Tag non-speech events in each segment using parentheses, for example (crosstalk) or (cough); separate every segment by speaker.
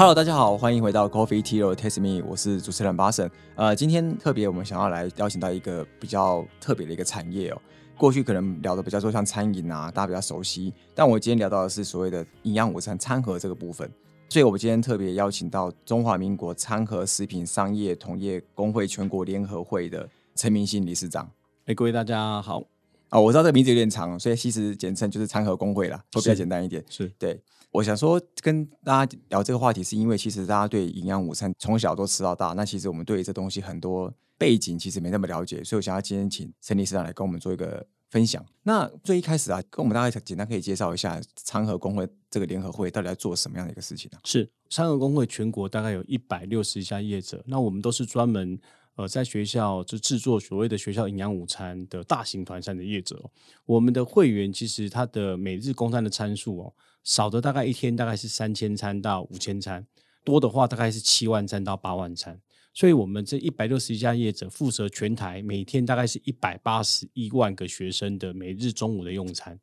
Speaker 1: Hello，大家好，欢迎回到 Coffee Tea or Taste Me，我是主持人巴神。呃，今天特别我们想要来邀请到一个比较特别的一个产业哦。过去可能聊的比较多像餐饮啊，大家比较熟悉，但我今天聊到的是所谓的营养午餐餐盒这个部分。所以我们今天特别邀请到中华民国餐盒食品商业同业工会全国联合会的陈明信理事长。
Speaker 2: 哎，各位大家好。
Speaker 1: 啊，我知道这个名字有点长，所以其实简称就是餐盒工会啦，会比较简单一点。
Speaker 2: 是
Speaker 1: 对。我想说跟大家聊这个话题，是因为其实大家对营养午餐从小都吃到大，那其实我们对这东西很多背景其实没那么了解，所以我想要今天请陈理事长来跟我们做一个分享。那最一开始啊，跟我们大概简单可以介绍一下餐盒工会这个联合会到底在做什么样的一个事情呢？
Speaker 2: 是餐盒工会全国大概有一百六十家业者，那我们都是专门呃在学校就制作所谓的学校营养午餐的大型团餐的业者。我们的会员其实他的每日供餐的参数哦。少的大概一天大概是三千餐到五千餐，多的话大概是七万餐到八万餐。所以，我们这一百六十一家业者负责全台每天大概是一百八十一万个学生的每日中午的用餐。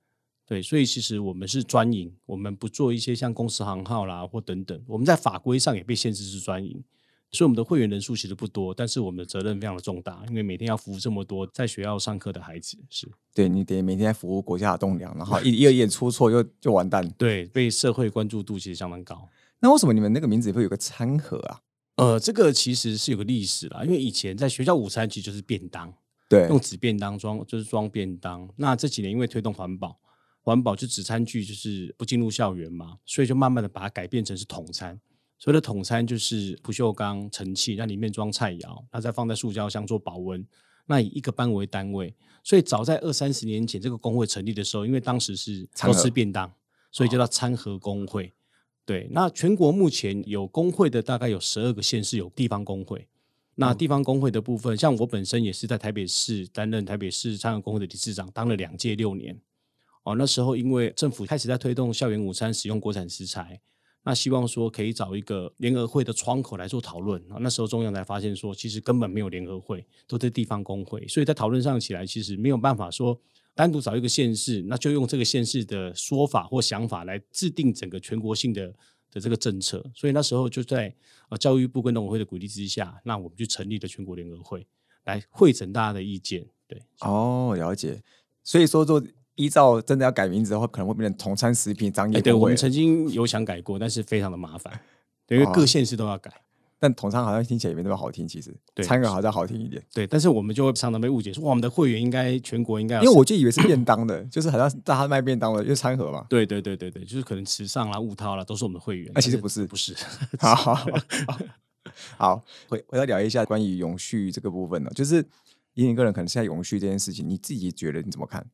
Speaker 2: 对，所以其实我们是专营，我们不做一些像公司行号啦或等等。我们在法规上也被限制是专营。所以我们的会员人数其实不多，但是我们的责任非常的重大，因为每天要服务这么多在学校上课的孩子，是
Speaker 1: 对你得每天服务国家的栋梁，然后一一点出错又就完蛋。
Speaker 2: 对，被社会关注度其实相当高。
Speaker 1: 那为什么你们那个名字会有个餐盒啊？
Speaker 2: 呃，这个其实是有个历史啦，因为以前在学校午餐其实就是便当，
Speaker 1: 对，
Speaker 2: 用纸便当装就是装便当。那这几年因为推动环保，环保就纸餐具就是不进入校园嘛，所以就慢慢的把它改变成是统餐。所谓的统餐就是不锈钢盛器，那里面装菜肴，那再放在塑胶箱做保温。那以一个班为单位，所以早在二三十年前这个工会成立的时候，因为当时是都吃便当，所以叫做餐盒工会。对，那全国目前有工会的大概有十二个县市有地方工会。那地方工会的部分，像我本身也是在台北市担任台北市餐盒工会的理事长，当了两届六年。哦，那时候因为政府开始在推动校园午餐使用国产食材。那希望说可以找一个联合会的窗口来做讨论啊。那时候中央才发现说，其实根本没有联合会，都在地方工会，所以在讨论上起来，其实没有办法说单独找一个县市，那就用这个县市的说法或想法来制定整个全国性的的这个政策。所以那时候就在呃教育部跟农委会的鼓励之下，那我们就成立了全国联合会，来会诊大家的意见。对，
Speaker 1: 哦，了解。所以说做。依照真的要改名字的话，可能会变成同餐食品商业
Speaker 2: 对，我们曾经有想改过，但是非常的麻烦，因为各县市都要改。
Speaker 1: 但同餐好像听起来也没那么好听，其实餐盒好像好听一点。
Speaker 2: 对，但是我们就会常常被误解，说我们的会员应该全国应该，因
Speaker 1: 为我就以为是便当的，(coughs) 就是好像大家卖便当的，因为餐盒嘛。
Speaker 2: 对对对对对，就是可能时尚啦、物涛啦，都是我们的会员。
Speaker 1: 那其实不是，
Speaker 2: 不是。(laughs)
Speaker 1: 好好好，回回来聊一下关于永续这个部分呢，就是以你个人可能现在永续这件事情，你自己觉得你怎么看？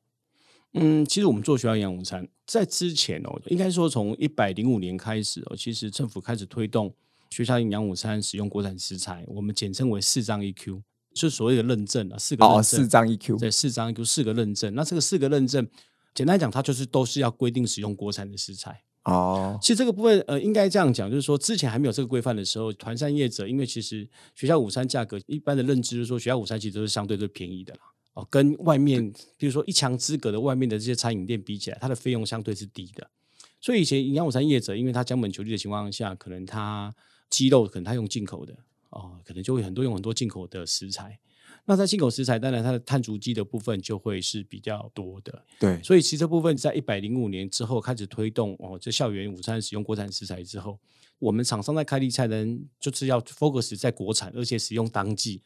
Speaker 2: 嗯，其实我们做学校营养午餐，在之前哦，应该说从一百零五年开始哦，其实政府开始推动学校营养午餐使用国产食材，我们简称为四张 EQ，就所谓的认证啊，四个哦，
Speaker 1: 四张 EQ，
Speaker 2: 对，四张 EQ 四个认证。那这个四个认证，简单讲，它就是都是要规定使用国产的食材哦。其实这个部分呃，应该这样讲，就是说之前还没有这个规范的时候，团膳业者，因为其实学校午餐价格一般的认知就是说，学校午餐其实都是相对最便宜的啦。哦，跟外面，比如说一墙之隔的外面的这些餐饮店比起来，它的费用相对是低的。所以以前营养午餐业者，因为他将本求利的情况下，可能他鸡肉可能他用进口的，哦，可能就会很多用很多进口的食材。那在进口食材，当然它的碳足迹的部分就会是比较多的。
Speaker 1: 对，
Speaker 2: 所以其实这部分在一百零五年之后开始推动哦，这校园午餐使用国产食材之后，我们厂商在开立菜单就是要 focus 在国产，而且使用当季。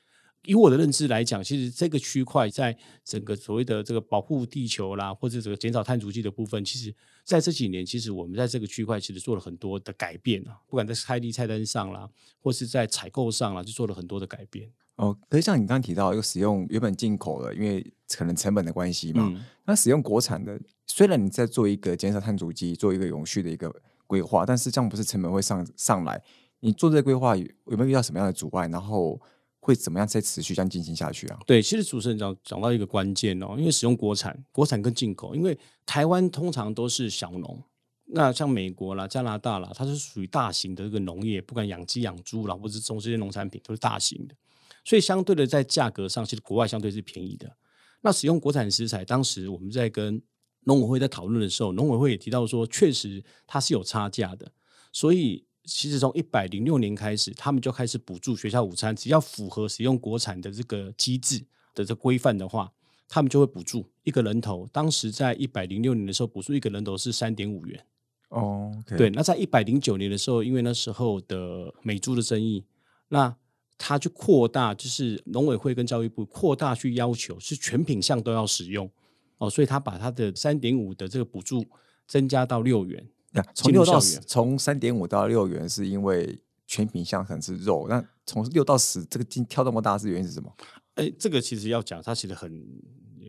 Speaker 2: 以我的认知来讲，其实这个区块在整个所谓的这个保护地球啦，或者这个减少碳足迹的部分，其实在这几年，其实我们在这个区块其实做了很多的改变啊，不管在开立菜单上啦，或是在采购上啦，就做了很多的改变。
Speaker 1: 哦，可是像你刚刚提到，又使用原本进口的，因为可能成本的关系嘛，那使用国产的，虽然你在做一个减少碳足迹、做一个永续的一个规划，但是这样不是成本会上上来？你做这个规划有有没有遇到什么样的阻碍？然后？会怎么样再持续这样进行下去啊？
Speaker 2: 对，其实主持人讲讲到一个关键哦，因为使用国产、国产跟进口，因为台湾通常都是小农，那像美国啦、加拿大啦，它是属于大型的这个农业，不管养鸡、养猪啦，或者是种这些农产品都是大型的，所以相对的在价格上，其实国外相对是便宜的。那使用国产食材，当时我们在跟农委会在讨论的时候，农委会也提到说，确实它是有差价的，所以。其实从一百零六年开始，他们就开始补助学校午餐，只要符合使用国产的这个机制的这规范的话，他们就会补助一个人头。当时在一百零六年的时候，补助一个人头是三点五元。
Speaker 1: 哦，
Speaker 2: 对，那在一百零九年的时候，因为那时候的美猪的争议，那他去扩大，就是农委会跟教育部扩大去要求，是全品项都要使用哦，所以他把他的三点五的这个补助增加到六元。
Speaker 1: 从六到十，从三点五到六元，是因为全品项可能是肉，那从六到十，这个进跳那么大是原因是什么？
Speaker 2: 哎，这个其实要讲，它其实很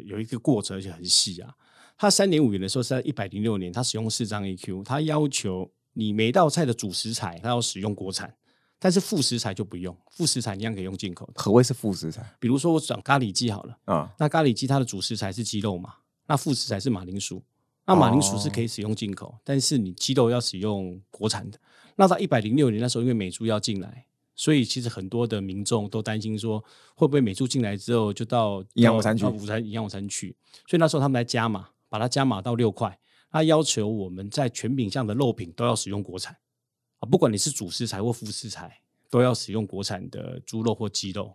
Speaker 2: 有一个过程，而且很细啊。它三点五元的时候是在一百零六年，它使用四张 AQ，它要求你每道菜的主食材它要使用国产，但是副食材就不用，副食材一样可以用进口。
Speaker 1: 何谓是副食材？
Speaker 2: 比如说我讲咖喱鸡好了啊，那咖喱鸡它的主食材是鸡肉嘛，那副食材是马铃薯，那马铃薯是可以使用进口，但是你鸡肉要使用国产的。那到一百零六年那时候，因为美猪要进来，所以其实很多的民众都担心说，会不会美猪进来之后就到
Speaker 1: 营养午餐去，
Speaker 2: 午餐营养午餐去，所以那时候他们来加码。把它加码到六块，他要求我们在全品项的肉品都要使用国产啊，不管你是主食材或副食材，都要使用国产的猪肉或鸡肉。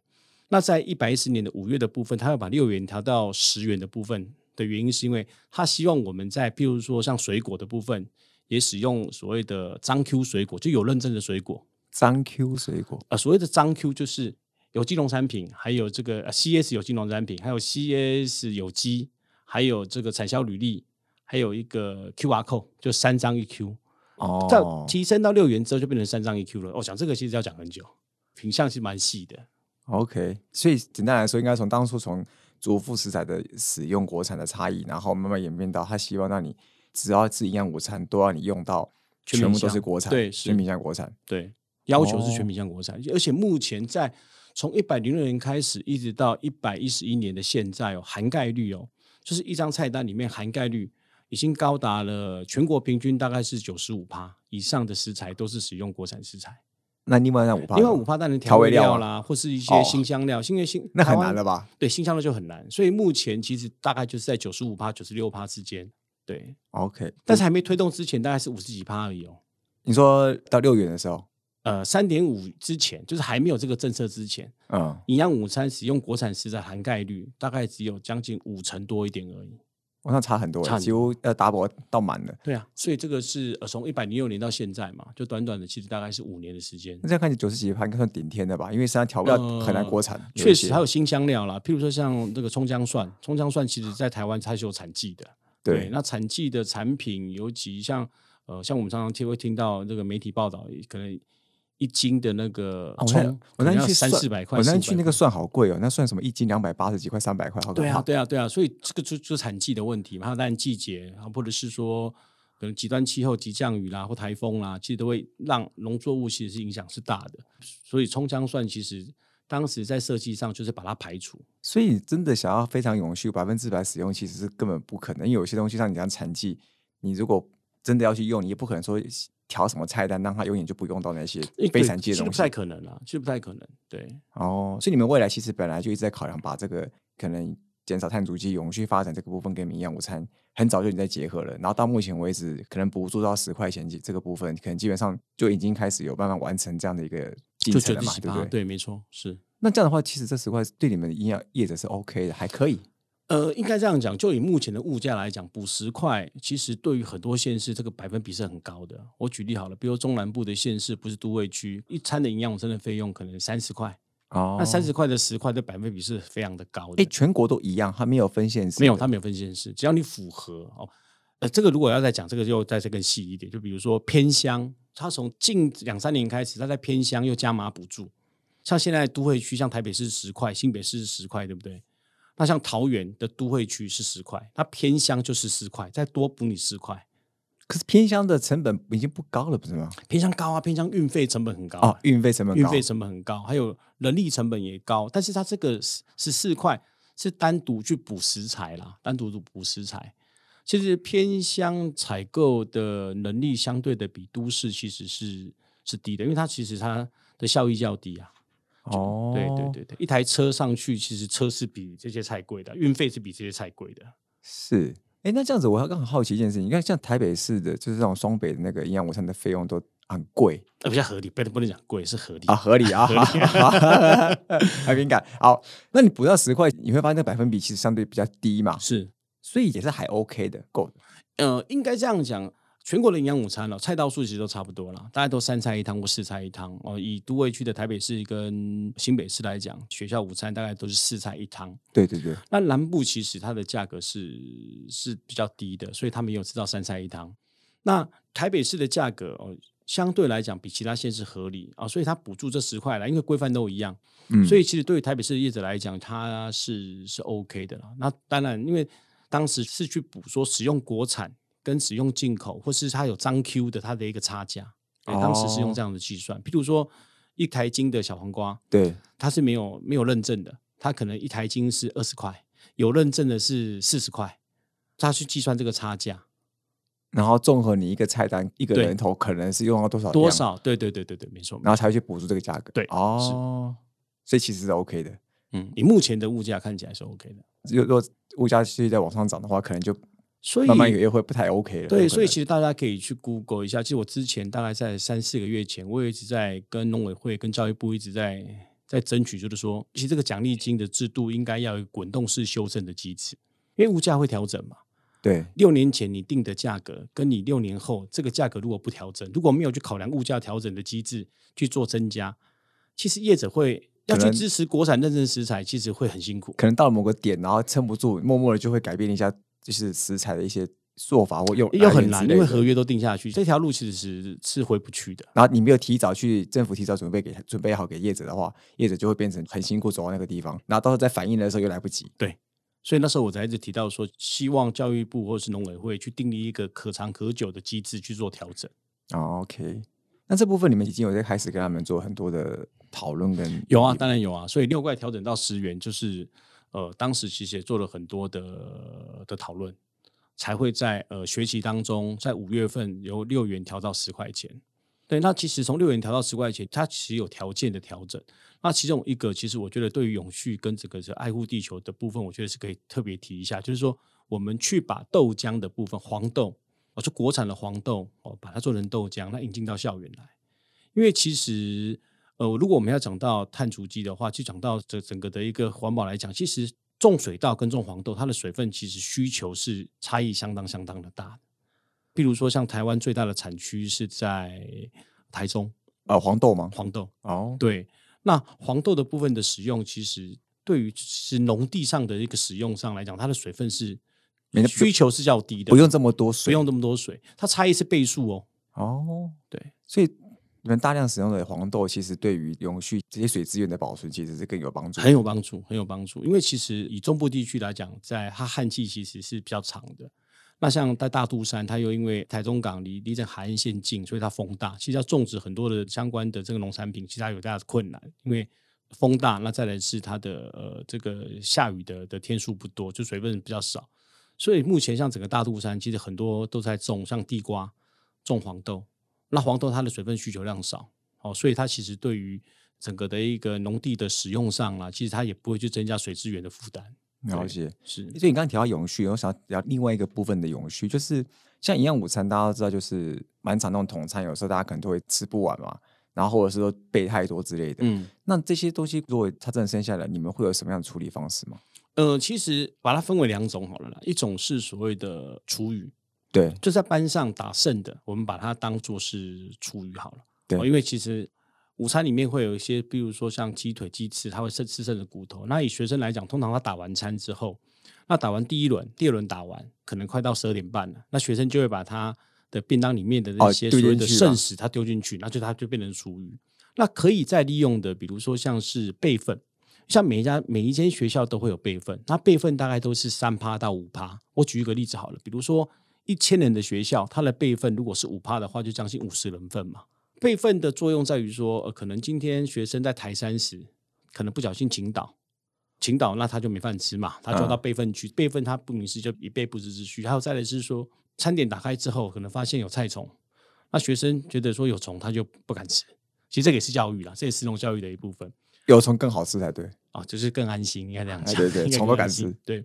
Speaker 2: 那在一百一十年的五月的部分，他要把六元调到十元的部分的原因，是因为他希望我们在譬如说像水果的部分，也使用所谓的张 Q 水果，就有认证的水果。
Speaker 1: 张 Q 水果
Speaker 2: 啊，所谓的张 Q 就是有机农产品，还有这个 CS 有机农产品，还有 CS 有机。还有这个产销履历，还有一个 Q R code，就三张一 Q 哦。在提升到六元之后，就变成三张一 Q 了。我想这个其实要讲很久，品相是蛮细的。
Speaker 1: OK，所以简单来说，应该从当初从主副食材的使用国产的差异，然后慢慢演变到他希望让你只要吃营养午餐，都要你用到全部都是国产，
Speaker 2: 对，
Speaker 1: 全品相国产，
Speaker 2: 对，要求是全品相国产。而且目前在从一百零六年开始，一直到一百一十一年的现在哦，涵盖率哦。就是一张菜单里面涵盖率已经高达了全国平均大概是九十五趴以上的食材都是使用国产食材。
Speaker 1: 那另外那五趴，
Speaker 2: 另外五趴当然调味料啦，或是一些新香料，因为新
Speaker 1: 那很难了吧？
Speaker 2: 对，新香料就很难。所以目前其实大概就是在九十五趴、九十六趴之间。对
Speaker 1: ，OK。
Speaker 2: 但是还没推动之前，大概是五十几趴而已哦。
Speaker 1: 你说到六元的时候，
Speaker 2: 呃，三点五之前，就是还没有这个政策之前，嗯，营养午餐使用国产食材含钙率大概只有将近五成多一点而已。
Speaker 1: 往上差很多，几乎呃 double 到满了。
Speaker 2: 对啊，所以这个是呃从一百零六年到现在嘛，就短短的其实大概是五年的时间。
Speaker 1: 那这样看起九十几盘应该算顶天的吧？因为实际上调料很难国产。
Speaker 2: 确实还有新香料啦，譬如说像这个葱姜蒜，葱姜蒜其实在台湾它是有产季的。对，那产季的产品尤其像呃像我们常常听会听到这个媒体报道，可能。一斤的那个葱，
Speaker 1: 我那天
Speaker 2: 去三四百块，
Speaker 1: 我那天去那个蒜好贵哦，那算什么？一斤两百八十几块，三百块，好
Speaker 2: 对啊，对啊，对啊，所以这个就就产季的问题嘛，当然季节啊，或者是说可能极端气候、急降雨啦，或台风啦，其实都会让农作物其实是影响是大的。所以葱姜蒜其实当时在设计上就是把它排除。
Speaker 1: 所以真的想要非常永续、百分之百使用，其实是根本不可能。因为有些东西像你讲产季，你如果真的要去用，你也不可能说。调什么菜单，让他永远就不用到那些非常介的东西，
Speaker 2: 不太可能了，其实不太可能。对，
Speaker 1: 哦，所以你们未来其实本来就一直在考量，把这个可能减少碳足迹、永续发展这个部分跟营养午餐，很早就已经在结合了。然后到目前为止，可能补助到十块钱这这个部分，可能基本上就已经开始有办法完成这样的一个进程了嘛，对不对？
Speaker 2: 对，没错，是。
Speaker 1: 那这样的话，其实这十块对你们营养业者是 OK 的，还可以。
Speaker 2: 呃，应该这样讲，就以目前的物价来讲，补十块，其实对于很多县市，这个百分比是很高的。我举例好了，比如中南部的县市，不是都会区，一餐的营养午餐的费用可能三十块，哦，那三十块的十块的百分比是非常的高的。
Speaker 1: 哎，全国都一样，它没有分县市，
Speaker 2: 没有，它没有分县市，只要你符合哦。呃，这个如果要再讲，这个就再再更细一点，就比如说偏乡，它从近两三年开始，它在偏乡又加码补助，像现在都会区，像台北市十块，新北市是十块，对不对？那像桃园的都会区是十块，它偏乡就是十块，再多补你十块。
Speaker 1: 可是偏乡的成本已经不高了，不是吗？
Speaker 2: 偏乡高啊，偏乡运费成本很高
Speaker 1: 啊，运费成本
Speaker 2: 运费成本很高，还有人力成本也高。但是它这个十十四块是单独去补食材啦，单独补食材。其实偏乡采购的能力相对的比都市其实是是低的，因为它其实它的效益较低啊。哦，对对对对，一台车上去，其实车是比这些菜贵的，运费是比这些菜贵的。
Speaker 1: 是，哎，那这样子，我还刚好好奇一件事情，你看，像台北市的，就是这种双北的那个营养午餐的费用都很贵
Speaker 2: 呃，比较合理，不能不能讲贵，是合理
Speaker 1: 啊，。合理啊，
Speaker 2: 合理
Speaker 1: 很敏感。好，那你补到十块，你会发现那百分比其实相对比较低嘛，
Speaker 2: 是，
Speaker 1: 所以也是还 OK 的，够的。
Speaker 2: 呃，应该这样讲。全国的营养午餐了、菜道数其实都差不多了，大家都三菜一汤或四菜一汤哦。以都会区的台北市跟新北市来讲，学校午餐大概都是四菜一汤。
Speaker 1: 对对对，
Speaker 2: 那南部其实它的价格是是比较低的，所以他们也有吃到三菜一汤。那台北市的价格哦，相对来讲比其他县市合理啊、所以它补助这十块了，因为规范都一样，
Speaker 1: 嗯
Speaker 2: 所以其实对于台北市的业者来讲，它是是 OK 的啦。那当然，因为当时是去补说使用国产跟使用进口，或是它有张 Q 的它的一个差价，对当时是用这样的计算。譬如说一台斤的小黄瓜，
Speaker 1: 对，
Speaker 2: 它是没有没有认证的，它可能一台斤是二十块，有认证的是四十块，它去计算这个差价
Speaker 1: 然后综合你一个菜单，一个人头可能是用了多少，
Speaker 2: 多少？对对对对对，没错。
Speaker 1: 然后才会去补助这个价格。
Speaker 2: 对
Speaker 1: 哦，所以其实是 OK 的。
Speaker 2: 嗯，你目前的物价看起来是 OK 的，
Speaker 1: 如果物价继续在往上涨的话，可能就
Speaker 2: 所以
Speaker 1: 慢慢也会不太 OK 了。
Speaker 2: 对，所以其实大家可以去 Google 一下。其实我之前大概在三四个月前，我也一直在跟农委会、跟教育部一直在在争取，就是说，其实这个奖励金的制度应该要有滚动式修正的机制，因为物价会调整嘛。
Speaker 1: 对
Speaker 2: 六年前你定的价格，跟你六年后这个价格如果不调整，如果没有去考量物价调整的机制去做增加，其实业者会要去支持国产认证食材，其实会很辛苦。
Speaker 1: 可能到了某个点，然后撑不住，默默的就会改变一下，就是食材的一些做法或用
Speaker 2: 又很难，因为合约都定下去，这条路其实是是回不去的。
Speaker 1: 然后你没有提早去政府提早准备给准备好给业者的话，业者就会变成很辛苦走到那个地方，然后到时候再反应的时候又来不及。
Speaker 2: 对所以那时候我才一直提到说，希望教育部或是农委会去订立一个可长可久的机制去做调整。
Speaker 1: 哦，OK，那这部分你们已经有在开始跟他们做很多的讨论跟
Speaker 2: 有啊，当然有啊。所以六块调整到十元，就是呃，当时其实也做了很多的的讨论，才会在呃学期当中，在五月份由六元调到十块钱。对，那其实从六元调到十块钱，它其实有条件的调整。那其中一个，其实我觉得对于永续跟这个是爱护地球的部分，我觉得是可以特别提一下，就是说我们去把豆浆的部分，黄豆，哦，就国产的黄豆，哦，把它做成豆浆，那引进到校园来。因为其实，呃，如果我们要讲到碳足迹的话，就讲到这整个的一个环保来讲，其实种水稻跟种黄豆，它的水分其实需求是差异相当相当的大的。譬如说，像台湾最大的产区是在台中
Speaker 1: 呃黄豆吗？
Speaker 2: 黄豆，
Speaker 1: 哦，
Speaker 2: 对，那黄豆的部分的使用，其实对于是农地上的一个使用上来讲，它的水分是需求是较低的，
Speaker 1: 不用这么多水，
Speaker 2: 不用这么多水，它差异是倍数哦。
Speaker 1: 哦。
Speaker 2: 对，
Speaker 1: 所以你们大量使用的黄豆，其实对于永续这些水资源的保存，其实是更有帮助。
Speaker 2: 很有帮助，很有帮助。因为其实以中部地区来讲，在它旱季其实是比较长的。那像在大肚山，它又因为台中港离离这海岸线近，所以它风大，其实要种植很多的相关的这个农产品，其实它有大的困难，因为风大。那再来是它的呃这个下雨的的天数不多，就水分比较少。所以目前像整个大肚山，其实很多都在种像地瓜、种黄豆。那黄豆它的水分需求量少，哦，所以它其实对于整个的一个农地的使用上啊，其实它也不会去增加水资源的负担。
Speaker 1: 了解。
Speaker 2: 是
Speaker 1: 所以你刚刚提到永续，我想要聊另外一个部分的永续，就是像营养午餐，大家都知道，就是蛮常那种统餐，有时候大家可能都会吃不完嘛，然后或者是说备太多之类的。
Speaker 2: 嗯
Speaker 1: 那这些东西如果它真的剩下来，你们会有什么样的处理方式吗？
Speaker 2: 呃，其实把它分为两种好了啦，一种是所谓的厨余，
Speaker 1: 对
Speaker 2: 就在班上打剩的，我们把它当做是厨余好了。
Speaker 1: 对
Speaker 2: 哦因为其实午餐里面会有一些，比如说像鸡腿、鸡翅，它会剩吃剩的骨头。那以学生来讲，通常他打完餐之后，那打完第一轮、第二轮打完，可能快到十二点半了，那学生就会把他的便当里面的那些所谓的剩食，他丢进去，那就它就变成厨余。那可以再利用的，比如说像是备份，像每一家每一间学校都会有备份，那备份大概都是三趴到五趴。我举一个例子好了，比如说一千人的学校，它的备份如果是五趴的话，就将近五十人份嘛。备份的作用在于说，呃，可能今天学生在台山时，可能不小心倾倒，倾倒那他就没饭吃嘛，他就要到
Speaker 1: 嗯
Speaker 2: 备份区。备份他不明示就以备不时之需。还有再来是说，餐点打开之后，可能发现有菜虫，那学生觉得说有虫，他就不敢吃。其实这个也是教育啦，这也是食农教育的一部分。
Speaker 1: 有虫更好吃才对。
Speaker 2: 啊，就是更安心，应该这样讲。
Speaker 1: 哎对 (laughs) 对虫都敢吃。
Speaker 2: 对，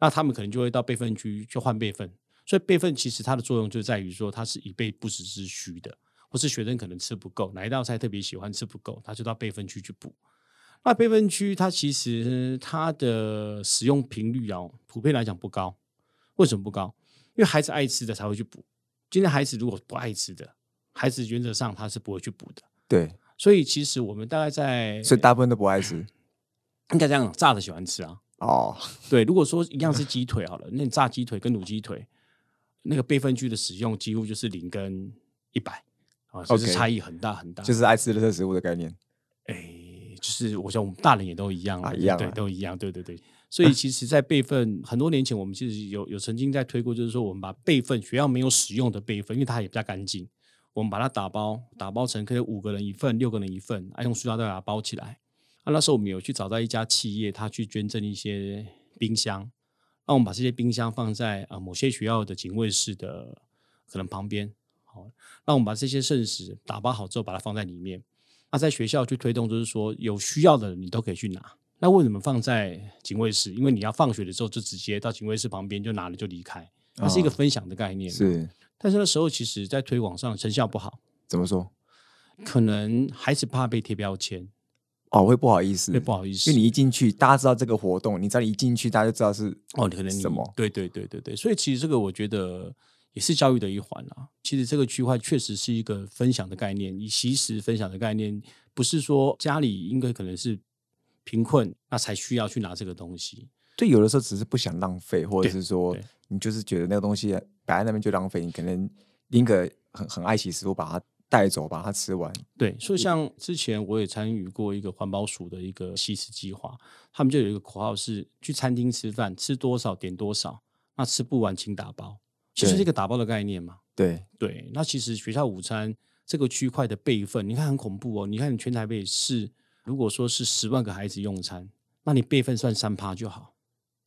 Speaker 2: 那他们可能就会到备份区去换备份，所以备份其实它的作用就在于说，它是以备不时之需的。或是学生可能吃不够，哪一道菜特别喜欢吃不够，他就到备份区去补。那备份区它其实它的使用频率啊，普遍来讲不高。为什么不高？因为孩子爱吃的才会去补。今天孩子如果不爱吃的，孩子原则上他是不会去补的。
Speaker 1: 对，
Speaker 2: 所以其实我们大概在，
Speaker 1: 所以大部分都不爱吃。
Speaker 2: 应该这样，炸的喜欢吃啊。
Speaker 1: 哦，
Speaker 2: 对，如果说一样是鸡腿好了，那你炸鸡腿跟卤鸡腿，那个备份区的使用几乎就是零跟一百啊，就是差异很大很大。
Speaker 1: 就是爱吃的食物的概念。
Speaker 2: 哎，就是我想我们大人也都一样
Speaker 1: 一样啊
Speaker 2: 都一样，对对对。所 (laughs) 以其实，在备份很多年前，我们其实有有曾经在推过，就是说我们把备份学校没有使用的备份，因为它也比较干净，我们把它打包，打包成可以五个人一份、六个人一份，啊，用塑料袋把它包起来。啊，那时候我们有去找到一家企业，他去捐赠一些冰箱，那我们把这些冰箱放在啊某些学校的警卫室的可能旁边，好，那我们把这些剩食打包好之后，把它放在里面。那在学校去推动，就是说有需要的人你都可以去拿。那为什么放在警卫室？因为你要放学的时候就直接到警卫室旁边就拿了就离开，它是一个
Speaker 1: 哦
Speaker 2: 分享的概念。，
Speaker 1: 是
Speaker 2: 但是那时候其实在推广上成效不好，
Speaker 1: 怎么说？
Speaker 2: 可能孩子怕被贴标签，
Speaker 1: 哦，会不好意思，
Speaker 2: 会不好意思。
Speaker 1: 因为你一进去，大家知道这个活动，你只要一进去，大家就知道是
Speaker 2: 哦，可能
Speaker 1: 什么
Speaker 2: 对对对对对，所以其实这个我觉得也是教育的一环啊。其实这个区块确实是一个分享的概念，以其实分享的概念，不是说家里应该可能是贫困，那才需要去拿这个东西。
Speaker 1: 对，有的时候只是不想浪费，或者是说你就是觉得那个东西摆在那边就浪费，你可能拎个很很爱惜食物把它带走，把它吃完。
Speaker 2: 对，所以像之前我也参与过一个环保署的一个西食计划，他们就有一个口号是：去餐厅吃饭，吃多少点多少，那吃不完请打包，其实是
Speaker 1: 对
Speaker 2: 一个打包的概念嘛。
Speaker 1: 对，
Speaker 2: 对，那其实学校午餐这个区块的备份，你看很恐怖哦。你看你全台北市，如果说是十万个孩子用餐，那你备份算三趴就好。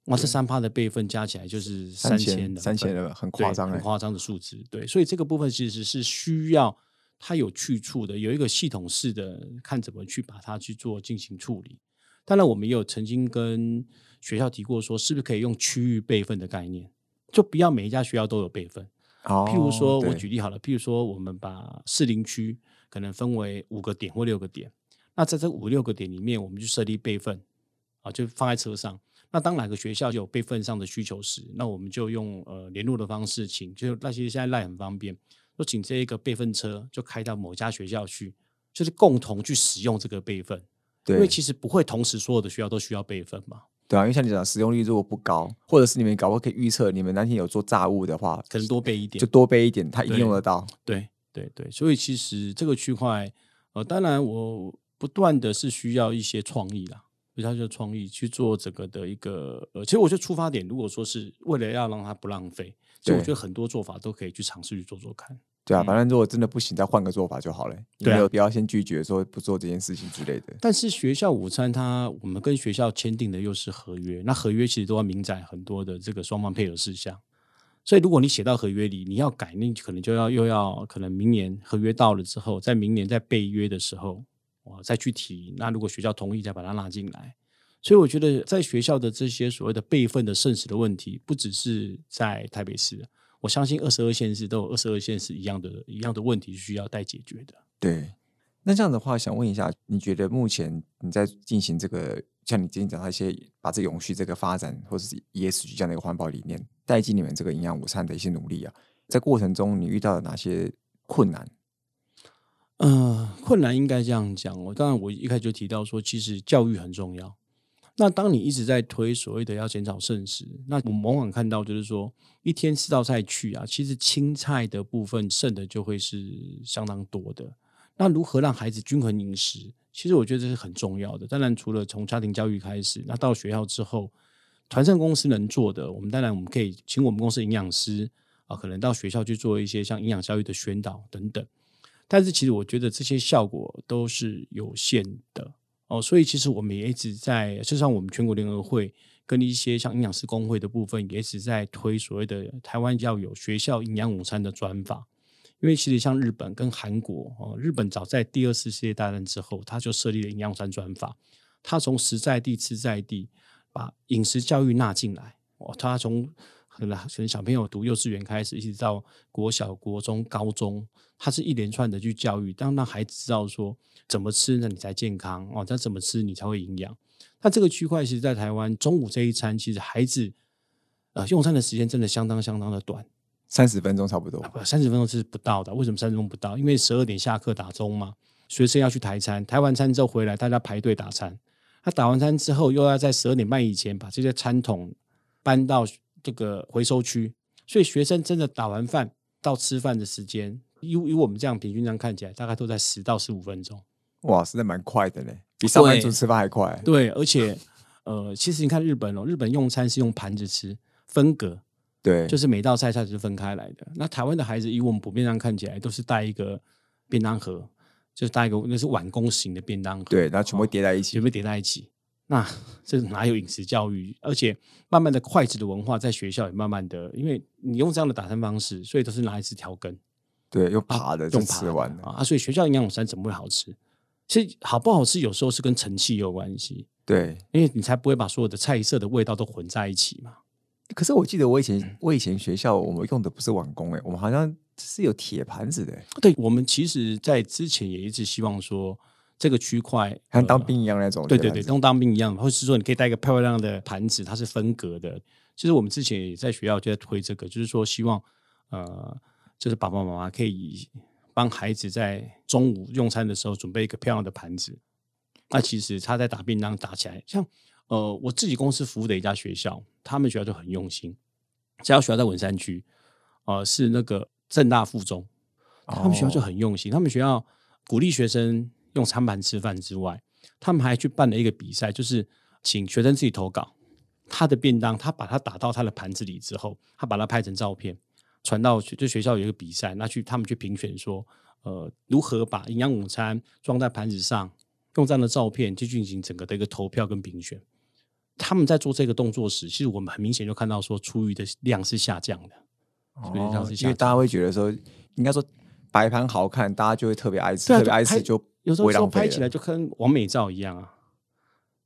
Speaker 2: 哇，这三趴的备份加起来就是
Speaker 1: 三
Speaker 2: 千
Speaker 1: 千
Speaker 2: 的
Speaker 1: 三千的，很
Speaker 2: 对
Speaker 1: 夸张哎。
Speaker 2: 很夸张的数字。对，所以这个部分其实是需要它有去处的，有一个系统式的看怎么去把它去做进行处理。当然，我们也有曾经跟学校提过说，是不是可以用区域备份的概念，就不要每一家学校都有备份。
Speaker 1: 哦，
Speaker 2: 譬如说，我举例好了，譬如说，我们把士林区可能分为五个点或六个点，那在这五六个点里面，我们就设立备份啊，就放在车上。那当哪个学校有备份上的需求时，那我们就用呃联络的方式请，就那些现在赖很方便，就请这一个备份车就开到某家学校去，就是共同去使用这个备份，因为其实不会同时所有的学校都需要备份嘛，
Speaker 1: 对啊，因为像你讲，使用率如果不高，或者是你们搞不好可以预测你们那天有做炸物的话，
Speaker 2: 可能多备一点
Speaker 1: 就。多备一点，它一定用得到。
Speaker 2: 对对对，所以其实这个区块，呃，当然我不断的是需要一些创意啦，比较就创意去做整个的一个，呃，其实我觉得出发点，如果说是为了要让它不浪费，所以我
Speaker 1: 对
Speaker 2: 觉得很多做法都可以去尝试去做做看。
Speaker 1: 对啊，反正如果真的不行，再换个做法就好了。你
Speaker 2: 嗯对啊
Speaker 1: 没有必要先拒绝说不做这件事情之类的。
Speaker 2: 但是学校午餐它，我们跟学校签订的又是合约，那合约其实都要明载很多的这个双方配合事项。所以如果你写到合约里，你要改，那可能就要又要可能明年合约到了之后，在明年在备约的时候，我再去提。那如果学校同意，再把它拉进来。所以我觉得在学校的这些所谓的备份的剩食的问题，不只是在台北市，我相信二十二县市都有二十二县市一样的一样的问题需要待解决的。
Speaker 1: 对，那这样的话，想问一下，你觉得目前你在进行这个，像你今天讲到一些把这永续这个发展，或者是 ESG 这样的一个环保理念，带进你们这个营养午餐的一些努力啊，在过程中你遇到了哪些困难？
Speaker 2: 呃，困难应该这样讲。我当然，我一开始就提到说，其实教育很重要。那当你一直在推所谓的要减少剩食，那我们往往看到就是说，一天四道菜去啊，其实青菜的部分剩的就会是相当多的。那如何让孩子均衡饮食？其实我觉得这是很重要的。当然，除了从家庭教育开始，那到学校之后，团膳公司能做的，我们当然我们可以请我们公司营养师啊，可能到学校去做一些像营养教育的宣导等等。但是其实我觉得这些效果都是有限的哦，所以其实我们也一直在，就像我们全国联合会跟一些像营养师工会的部分，也一直在推所谓的台湾要有学校营养午餐的专法。因为其实像日本跟韩国哦，日本早在第二次世界大战之后，他就设立了营养餐专法，他从实在地吃在地，把饮食教育纳进来哦，他从可能可能小朋友读幼稚园开始，一直到国小、国中、高中，它是一连串的去教育，当让孩子知道说怎么吃呢，你才健康哦，他怎么吃你才会营养。那这个区块其实，在台湾中午这一餐，其实孩子呃用餐的时间真的相当相当的短，
Speaker 1: 三十分钟差不多。
Speaker 2: 不，三十分钟是不到的。为什么三十分钟不到？因为十二点下课打钟嘛，学生要去台餐，台完餐之后回来，大家排队打餐。他打完餐之后，又要在十二点半以前把这些餐桶搬到这个回收区，所以学生真的打完饭到吃饭的时间，以以我们这样平均这样看起来，大概都在十到十五分钟。
Speaker 1: 哇，实在蛮快的嘞，比上班族吃饭还快。
Speaker 2: 对，而且呃，其实你看日本哦，日本用餐是用盘子吃，分隔，
Speaker 1: 对，
Speaker 2: 就是每道菜菜是分开来的。那台湾的孩子，以我们普遍上看起来，都是带一个便当盒。就是带一个那是碗工型的便当盒，
Speaker 1: 对，然后全部叠在一起，
Speaker 2: 全部叠在一起。那这哪有饮食教育？而且慢慢的筷子的文化在学校也慢慢的，因为你用这样的打餐方式，所以都是拿一次调羹，
Speaker 1: 对，用爬的
Speaker 2: 用
Speaker 1: 吃完
Speaker 2: 啊，所以学校营养午餐怎么会好吃？其实好不好吃有时候是跟盛气有关系，
Speaker 1: 对，
Speaker 2: 因为你才不会把所有的菜色的味道都混在一起嘛。
Speaker 1: 可是我记得我以前我以前学校我们用的不是碗工哎，我们好像。是有铁盘子的，
Speaker 2: 对我们其实，在之前也一直希望说，这个区块
Speaker 1: 像当兵一样那种，
Speaker 2: 对对对，跟当兵一样，或是说你可以带一个漂亮的盘子，它是分隔的。其实我们之前也在学校就在推这个，就是说希望呃，就是爸爸妈妈可以帮孩子在中午用餐的时候准备一个漂亮的盘子。那其实他在打便当打起来，像呃，我自己公司服务的一家学校，他们学校就很用心，这家学校在文山区，呃，是那个。正大附中，他们学校就很用心。他们学校鼓励学生用餐盘吃饭之外，他们还去办了一个比赛，就是请学生自己投稿他的便当，他把它打到他的盘子里之后，他把它拍成照片传到就学校有一个比赛，那去他们去评选说，呃，如何把营养午餐装在盘子上，用这样的照片去进行整个的一个投票跟评选。他们在做这个动作时，其实我们很明显就看到说，厨余的量是下降的。
Speaker 1: 哦，因为大家会觉得说，应该说摆盘好看，大家就会特别爱吃，特别爱吃就
Speaker 2: 有时候拍起来就跟完美照一样啊。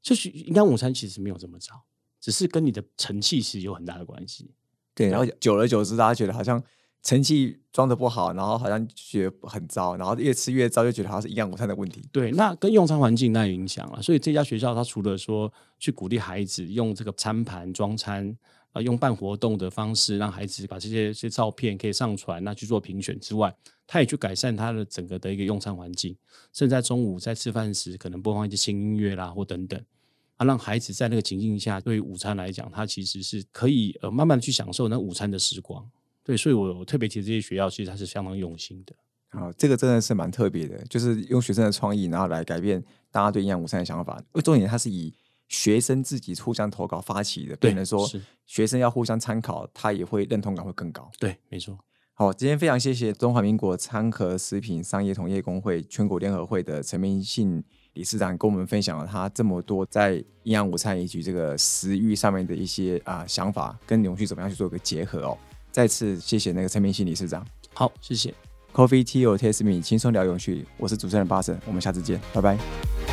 Speaker 2: 就是营养午餐其实没有这么糟，只是跟你的盛器是有很大的关系。
Speaker 1: 对，然后久而久之，大家觉得好像成器装的不好，然后好像觉得很糟，然后越吃越糟，就觉得好像是营养午餐的问题。
Speaker 2: 对，那跟用餐环境那有影响了。所以这家学校它除了说去鼓励孩子用这个餐盘装餐。啊，用办活动的方式让孩子把这些些照片可以上传，那去做评选之外，他也去改善他的整个的一个用餐环境，甚至在中午在吃饭时可能播放一些轻音乐啦，或等等，啊，让孩子在那个情境下，对于午餐来讲，他其实是可以呃慢慢的去享受那午餐的时光。对，所以我特别提这些学校，其实他是相当用心的。
Speaker 1: 好，这个真的是蛮特别的，就是用学生的创意，然后来改变大家对营养午餐的想法。重点，它是以学生自己互相投稿发起的，变成说学生要互相参考，他也会认同感会更高。
Speaker 2: 对，没错。
Speaker 1: 好，今天非常谢谢中华民国餐盒食品商业同业工会全国联合会的陈明信理事长，跟我们分享了他这么多在营养午餐以及这个食欲上面的一些啊想法，跟永续怎么样去做一个结合哦。再次谢谢那个陈明信理事长。
Speaker 2: 好，谢谢。
Speaker 1: Coffee Tea or Taste Me，轻松聊永续。我是主持人巴神，我们下次见，拜拜。